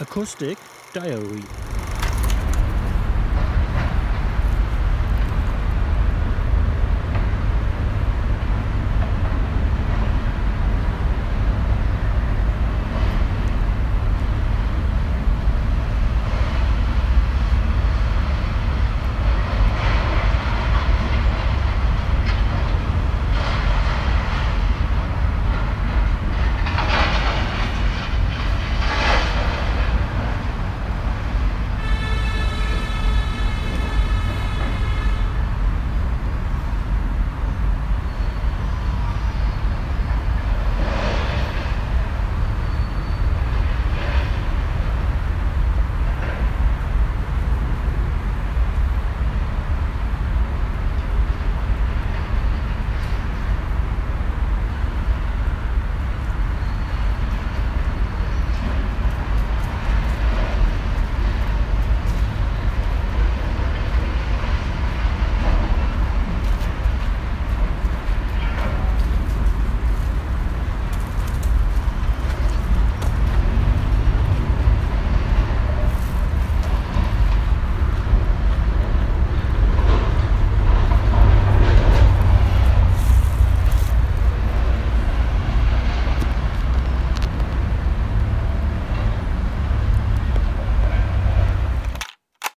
Acoustic Diary.